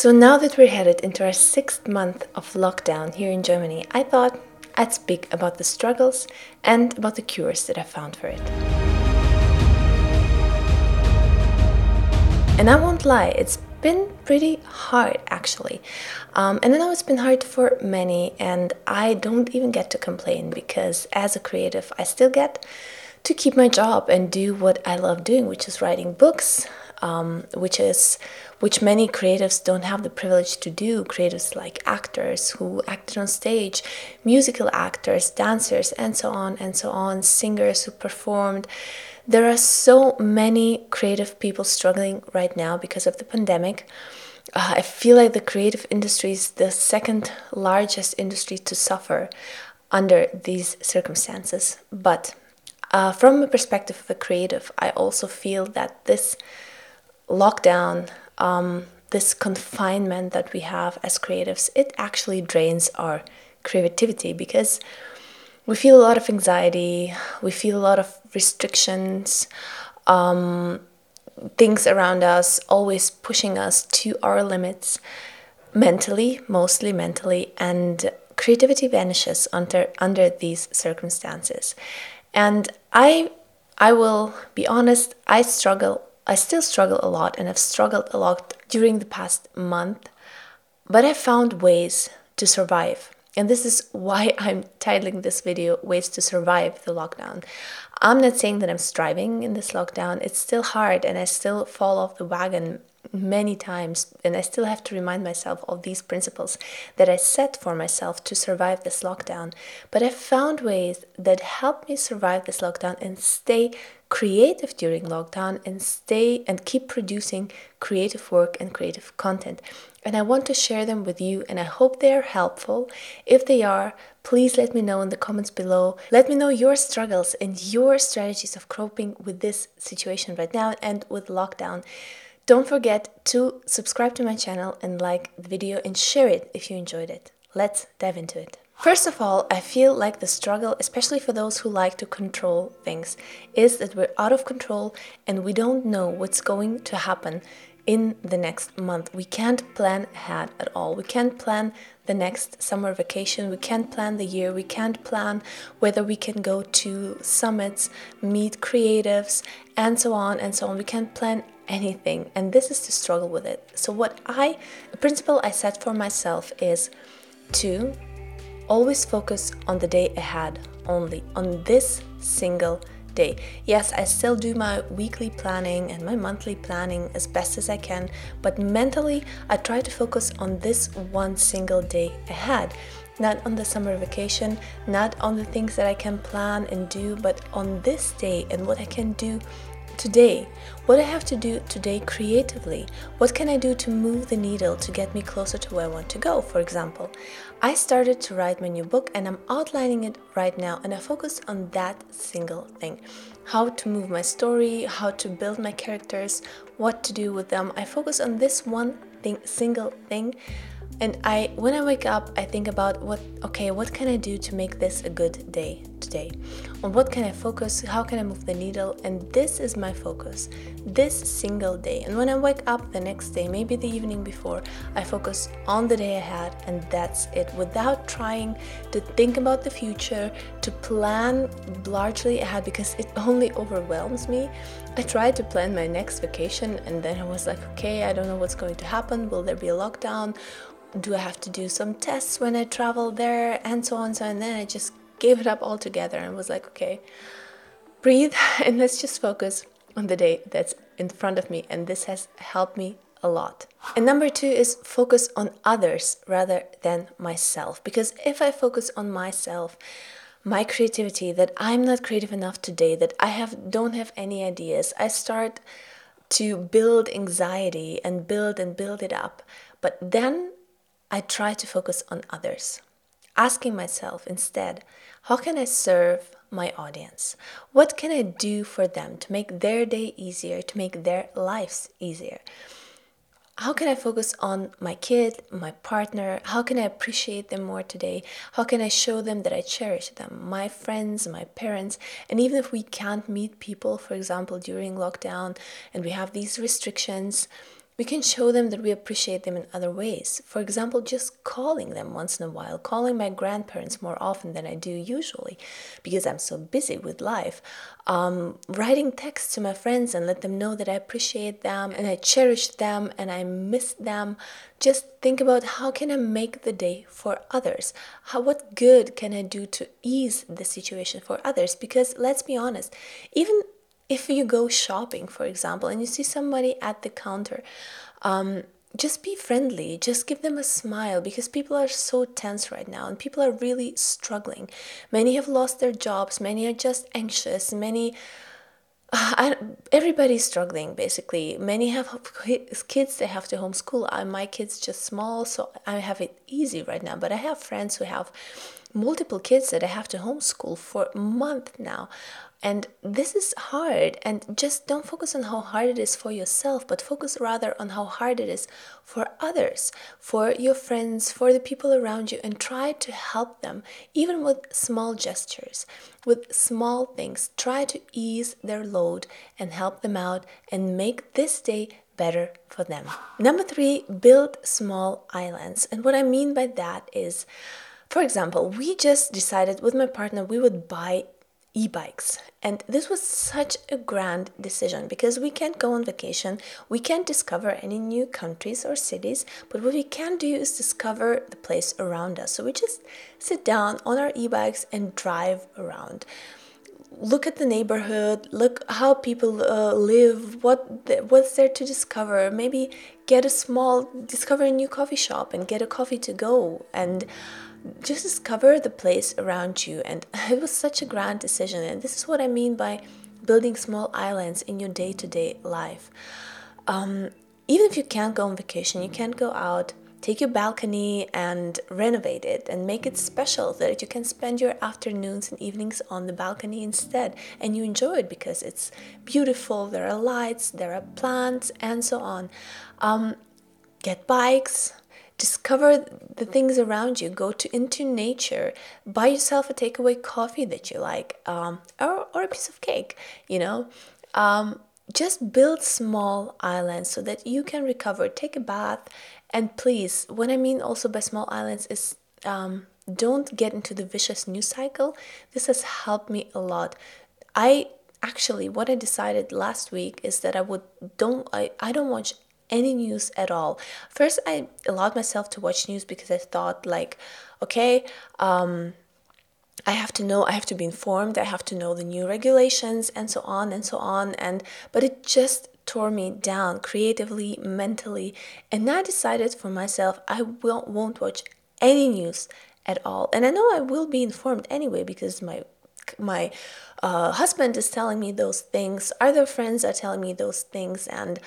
So now that we're headed into our sixth month of lockdown here in Germany, I thought I'd speak about the struggles and about the cures that I found for it. And I won't lie, it's been pretty hard actually. Um, and I know it's been hard for many, and I don't even get to complain because as a creative, I still get to keep my job and do what I love doing, which is writing books, um, which is which many creatives don't have the privilege to do. Creatives like actors who acted on stage, musical actors, dancers, and so on and so on, singers who performed. There are so many creative people struggling right now because of the pandemic. Uh, I feel like the creative industry is the second largest industry to suffer under these circumstances. But uh, from a perspective of a creative, I also feel that this lockdown, um, this confinement that we have as creatives, it actually drains our creativity because we feel a lot of anxiety, we feel a lot of restrictions, um, things around us always pushing us to our limits mentally, mostly mentally, and creativity vanishes under under these circumstances. And I I will be honest, I struggle I still struggle a lot and have struggled a lot during the past month, but I found ways to survive. And this is why I'm titling this video Ways to Survive the Lockdown. I'm not saying that I'm striving in this lockdown, it's still hard and I still fall off the wagon many times and I still have to remind myself of these principles that I set for myself to survive this lockdown. But I found ways that help me survive this lockdown and stay creative during lockdown and stay and keep producing creative work and creative content. And I want to share them with you and I hope they are helpful. If they are, please let me know in the comments below. Let me know your struggles and your strategies of coping with this situation right now and with lockdown. Don't forget to subscribe to my channel and like the video and share it if you enjoyed it. Let's dive into it. First of all, I feel like the struggle, especially for those who like to control things, is that we're out of control and we don't know what's going to happen in the next month. We can't plan ahead at all. We can't plan the next summer vacation. We can't plan the year. We can't plan whether we can go to summits, meet creatives, and so on and so on. We can't plan anything. And this is to struggle with it. So, what I, a principle I set for myself is to always focus on the day ahead only, on this single day. Yes, I still do my weekly planning and my monthly planning as best as I can, but mentally, I try to focus on this one single day ahead. Not on the summer vacation, not on the things that I can plan and do, but on this day and what I can do today? What I have to do today creatively? What can I do to move the needle to get me closer to where I want to go? For example, I started to write my new book and I'm outlining it right now, and I focus on that single thing how to move my story, how to build my characters, what to do with them. I focus on this one thing, single thing and i when i wake up i think about what okay what can i do to make this a good day today on what can i focus how can i move the needle and this is my focus this single day and when i wake up the next day maybe the evening before i focus on the day ahead and that's it without trying to think about the future to plan largely ahead because it only overwhelms me I tried to plan my next vacation and then I was like, okay, I don't know what's going to happen. Will there be a lockdown? Do I have to do some tests when I travel there and so on? So and then I just gave it up altogether and was like okay breathe and let's just focus on the day that's in front of me. And this has helped me a lot. And number 2 is focus on others rather than myself. Because if I focus on myself my creativity that I'm not creative enough today that I have don't have any ideas I start to build anxiety and build and build it up. But then I try to focus on others, asking myself instead, how can I serve my audience? What can I do for them to make their day easier, to make their lives easier? How can I focus on my kid, my partner? How can I appreciate them more today? How can I show them that I cherish them, my friends, my parents? And even if we can't meet people, for example, during lockdown and we have these restrictions, we can show them that we appreciate them in other ways. For example, just calling them once in a while, calling my grandparents more often than I do usually because I'm so busy with life. Um, writing texts to my friends and let them know that I appreciate them and I cherish them and I miss them. Just think about how can I make the day for others? How what good can I do to ease the situation for others? Because let's be honest, even if you go shopping, for example, and you see somebody at the counter, um, just be friendly, just give them a smile because people are so tense right now and people are really struggling. Many have lost their jobs, many are just anxious, many. Uh, everybody's struggling basically. Many have kids they have to homeschool. I, my kids just small, so I have it easy right now. But I have friends who have multiple kids that I have to homeschool for a month now. And this is hard. And just don't focus on how hard it is for yourself, but focus rather on how hard it is for others, for your friends, for the people around you, and try to help them, even with small gestures, with small things. Try to ease their load and help them out and make this day better for them. Number three, build small islands. And what I mean by that is, for example, we just decided with my partner we would buy e bikes. And this was such a grand decision because we can't go on vacation, we can't discover any new countries or cities, but what we can do is discover the place around us. So we just sit down on our e bikes and drive around. Look at the neighborhood, look how people uh, live, what the, what's there to discover. Maybe get a small, discover a new coffee shop and get a coffee to go. And just discover the place around you. And it was such a grand decision. And this is what I mean by building small islands in your day to day life. Um, even if you can't go on vacation, you can't go out, take your balcony and renovate it and make it special so that you can spend your afternoons and evenings on the balcony instead. And you enjoy it because it's beautiful, there are lights, there are plants, and so on. Um, get bikes, discover the things around you. Go to into nature. Buy yourself a takeaway coffee that you like um, or, or a piece of cake you know? Um, just build small islands so that you can recover. Take a bath and please what i mean also by small islands is um, don't get into the vicious news cycle. This has helped me a lot. I actually what i decided last week is that i would don't i, I don't watch any news at all. First, I allowed myself to watch news because I thought, like, okay, um, I have to know, I have to be informed, I have to know the new regulations and so on and so on. And but it just tore me down creatively, mentally, and I decided for myself I will won't watch any news at all. And I know I will be informed anyway because my my uh, husband is telling me those things, other friends are telling me those things, and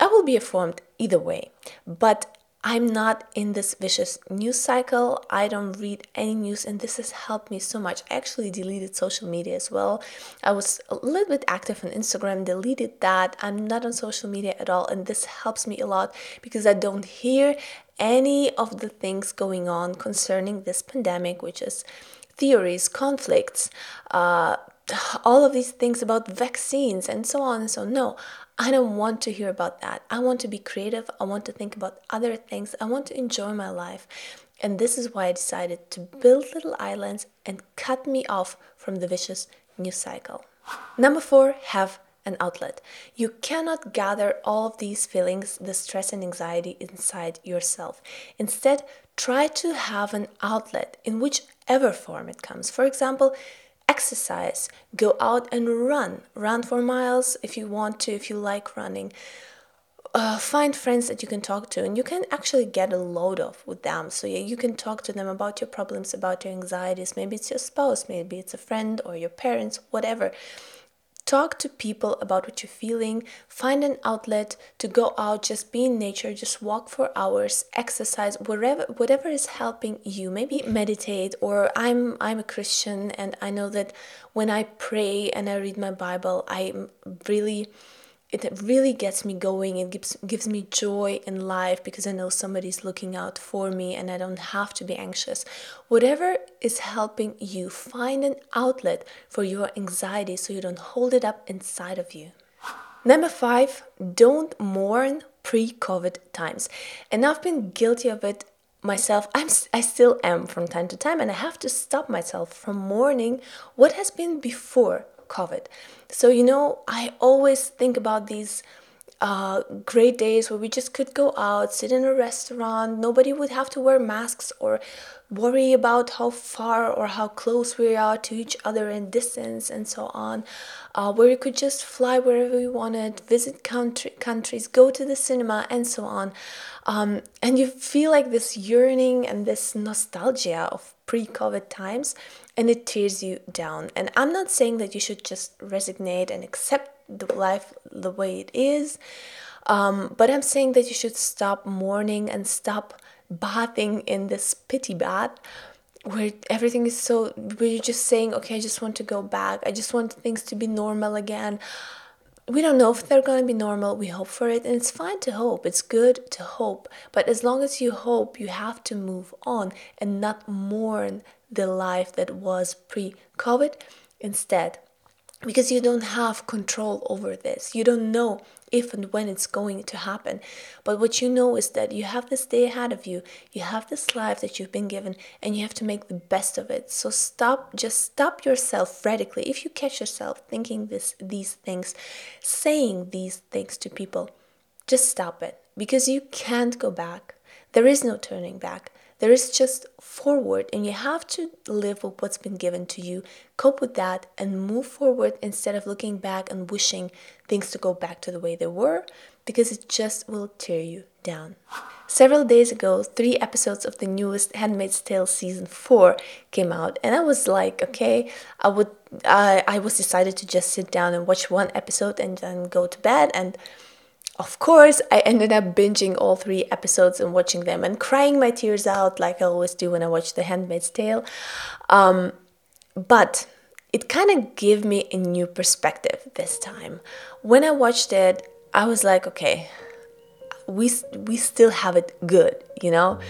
I will be informed either way, but I'm not in this vicious news cycle. I don't read any news, and this has helped me so much. I actually deleted social media as well. I was a little bit active on Instagram, deleted that. I'm not on social media at all, and this helps me a lot because I don't hear any of the things going on concerning this pandemic, which is theories, conflicts, uh, all of these things about vaccines, and so on and so. No, I don't want to hear about that. I want to be creative. I want to think about other things. I want to enjoy my life. And this is why I decided to build little islands and cut me off from the vicious news cycle. Number four, have an outlet. You cannot gather all of these feelings, the stress and anxiety inside yourself. Instead, try to have an outlet in whichever form it comes. For example, exercise go out and run. Run for miles if you want to if you like running. Uh, find friends that you can talk to and you can actually get a load off with them. So yeah you can talk to them about your problems about your anxieties. Maybe it's your spouse maybe it's a friend or your parents whatever Talk to people about what you're feeling. Find an outlet to go out, just be in nature, just walk for hours, exercise, whatever whatever is helping you. Maybe meditate or I'm I'm a Christian and I know that when I pray and I read my Bible, I'm really it really gets me going it gives gives me joy in life because i know somebody's looking out for me and i don't have to be anxious whatever is helping you find an outlet for your anxiety so you don't hold it up inside of you number 5 don't mourn pre COVID times. And I've been guilty of it myself. I'm, I still am from time to time, and I have to stop myself from mourning what has been before COVID. So, you know, I always think about these uh, great days where we just could go out, sit in a restaurant, nobody would have to wear masks or worry about how far or how close we are to each other in distance and so on, uh, where we could just fly wherever we wanted, visit country, countries, go to the cinema, and so on. Um, and you feel like this yearning and this nostalgia of pre COVID times, and it tears you down. And I'm not saying that you should just resignate and accept the life the way it is, um, but I'm saying that you should stop mourning and stop bathing in this pity bath where everything is so where you're just saying okay i just want to go back. I just want things to be normal again. We don't know if they're going to be normal. We hope for it and it's fine to hope. It's good to hope. But as long as you hope you have to move on and not mourn the life that was pre-covid. Instead because you don't have control over this you don't know if and when it's going to happen. But what you know is that you have this day ahead of you, you have this life that you've been given, and you have to make the best of it. So stop, just stop yourself radically. If you catch yourself thinking this, these things, saying these things to people, just stop it because you can't go back. There is no turning back. There is just forward, and you have to live with what's been given to you, cope with that, and move forward instead of looking back and wishing things to go back to the way they were, because it just will tear you down. Several days ago, three episodes of the newest Handmaid's Tale season four came out, and I was like, okay, I would, I, I was decided to just sit down and watch one episode and then go to bed and of course, I ended up binging all three episodes and watching them and crying my tears out like I always do when I watch The Handmaid's Tale. Um, but it kind of gave me a new perspective this time. When I watched it, I was like, okay, we we still have it good, you know.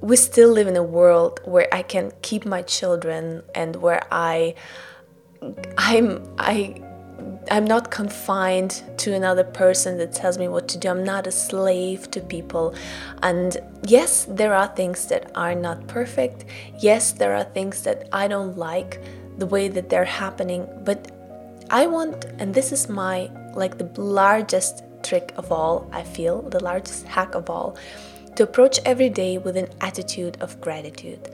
We still live in a world where I can keep my children and where I I'm I I'm not confined to another person that tells me what to do. I'm not a slave to people. And yes, there are things that are not perfect. Yes, there are things that I don't like the way that they're happening. But I want, and this is my like the largest trick of all, I feel, the largest hack of all, to approach every day with an attitude of gratitude.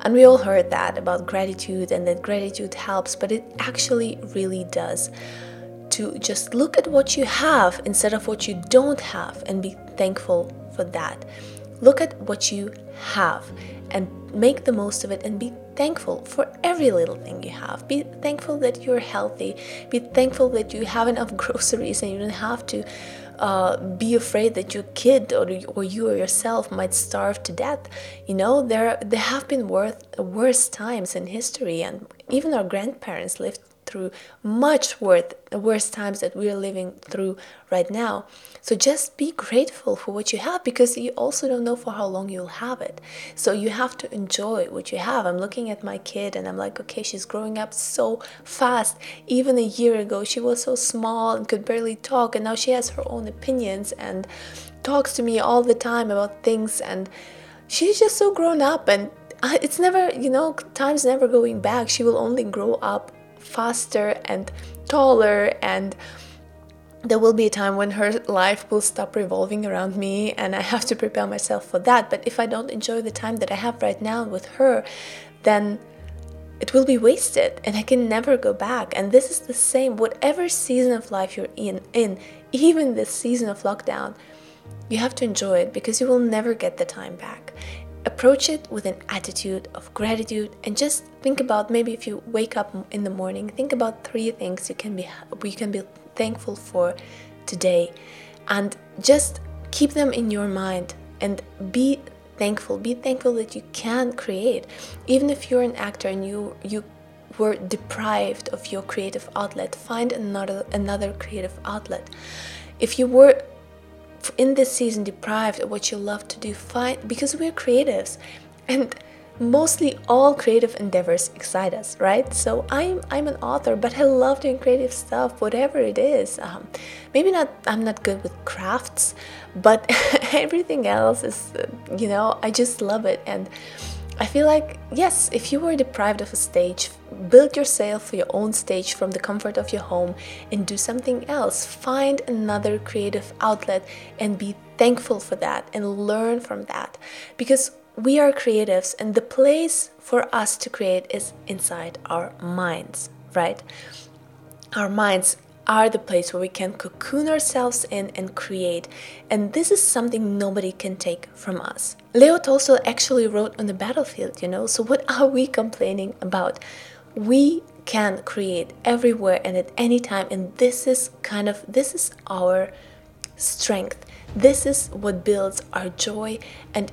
And we all heard that about gratitude and that gratitude helps, but it actually really does to just look at what you have instead of what you don't have and be thankful for that. Look at what you have and make the most of it and be thankful for every little thing you have. Be thankful that you're healthy. Be thankful that you have enough groceries and you don't have to uh, be afraid that your kid or, or you or yourself might starve to death. You know, there there have been worth, worse times in history, and even our grandparents lived through much worse times that we're living through right now. So just be grateful for what you have because you also don't know for how long you'll have it. So you have to enjoy what you have. I'm looking at my kid and I'm like, okay, she's growing up so fast. Even a year ago, she was so small and could barely talk, and now she has her own opinions and talks to me all the time about things and she's just so grown up and uh, it's never you know time's never going back she will only grow up faster and taller and there will be a time when her life will stop revolving around me and I have to prepare myself for that. But if I don't enjoy the time that I have right now with her, then it will be wasted and I can never go back. And this is the same, whatever season of life you're in, in even this season of lockdown, you have to enjoy it because you will never get the time back. Approach it with an attitude of gratitude and just think about maybe if you wake up in the morning, think about three things you can be you can be thankful for today and just keep them in your mind and be thankful. Be thankful that you can create. Even if you're an actor and you you were deprived of your creative outlet, find another another creative outlet. If you were in this season deprived of what you love to do, find because we're creatives. And mostly all creative endeavors excite us, right? So I'm I'm an author, but I love doing creative stuff, whatever it is. Um, maybe not I'm not good with crafts, but everything else is, you know, I just love it and. I feel like, yes, if you were deprived of a stage, build yourself your own stage from the comfort of your home and do something else. Find another creative outlet and be thankful for that and learn from that. Because we are creatives and the place for us to create is inside our minds, right? Our minds are the place where we can cocoon ourselves in and create. And this is something nobody can take from us. Leo Tolstoy actually wrote on the battlefield, you know, so what are we complaining about? We can create everywhere and at any time, and this is kind of this is our strength. This is what builds our joy and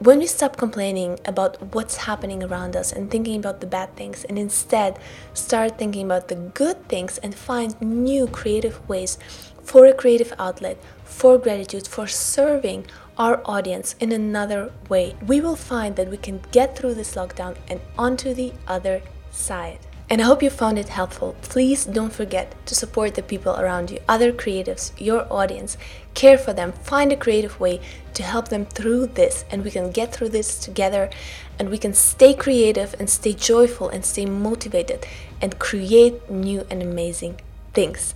when we stop complaining about what's happening around us and thinking about the bad things and instead start thinking about the good things and find new creative ways for a creative outlet, for gratitude, for serving our audience in another way, we will find that we can get through this lockdown and onto the other side. And I hope you found it helpful. Please don't forget to support the people around you, other creatives, your audience. Care for them, find a creative way to help them through this, and we can get through this together. And we can stay creative and stay joyful and stay motivated and create new and amazing things.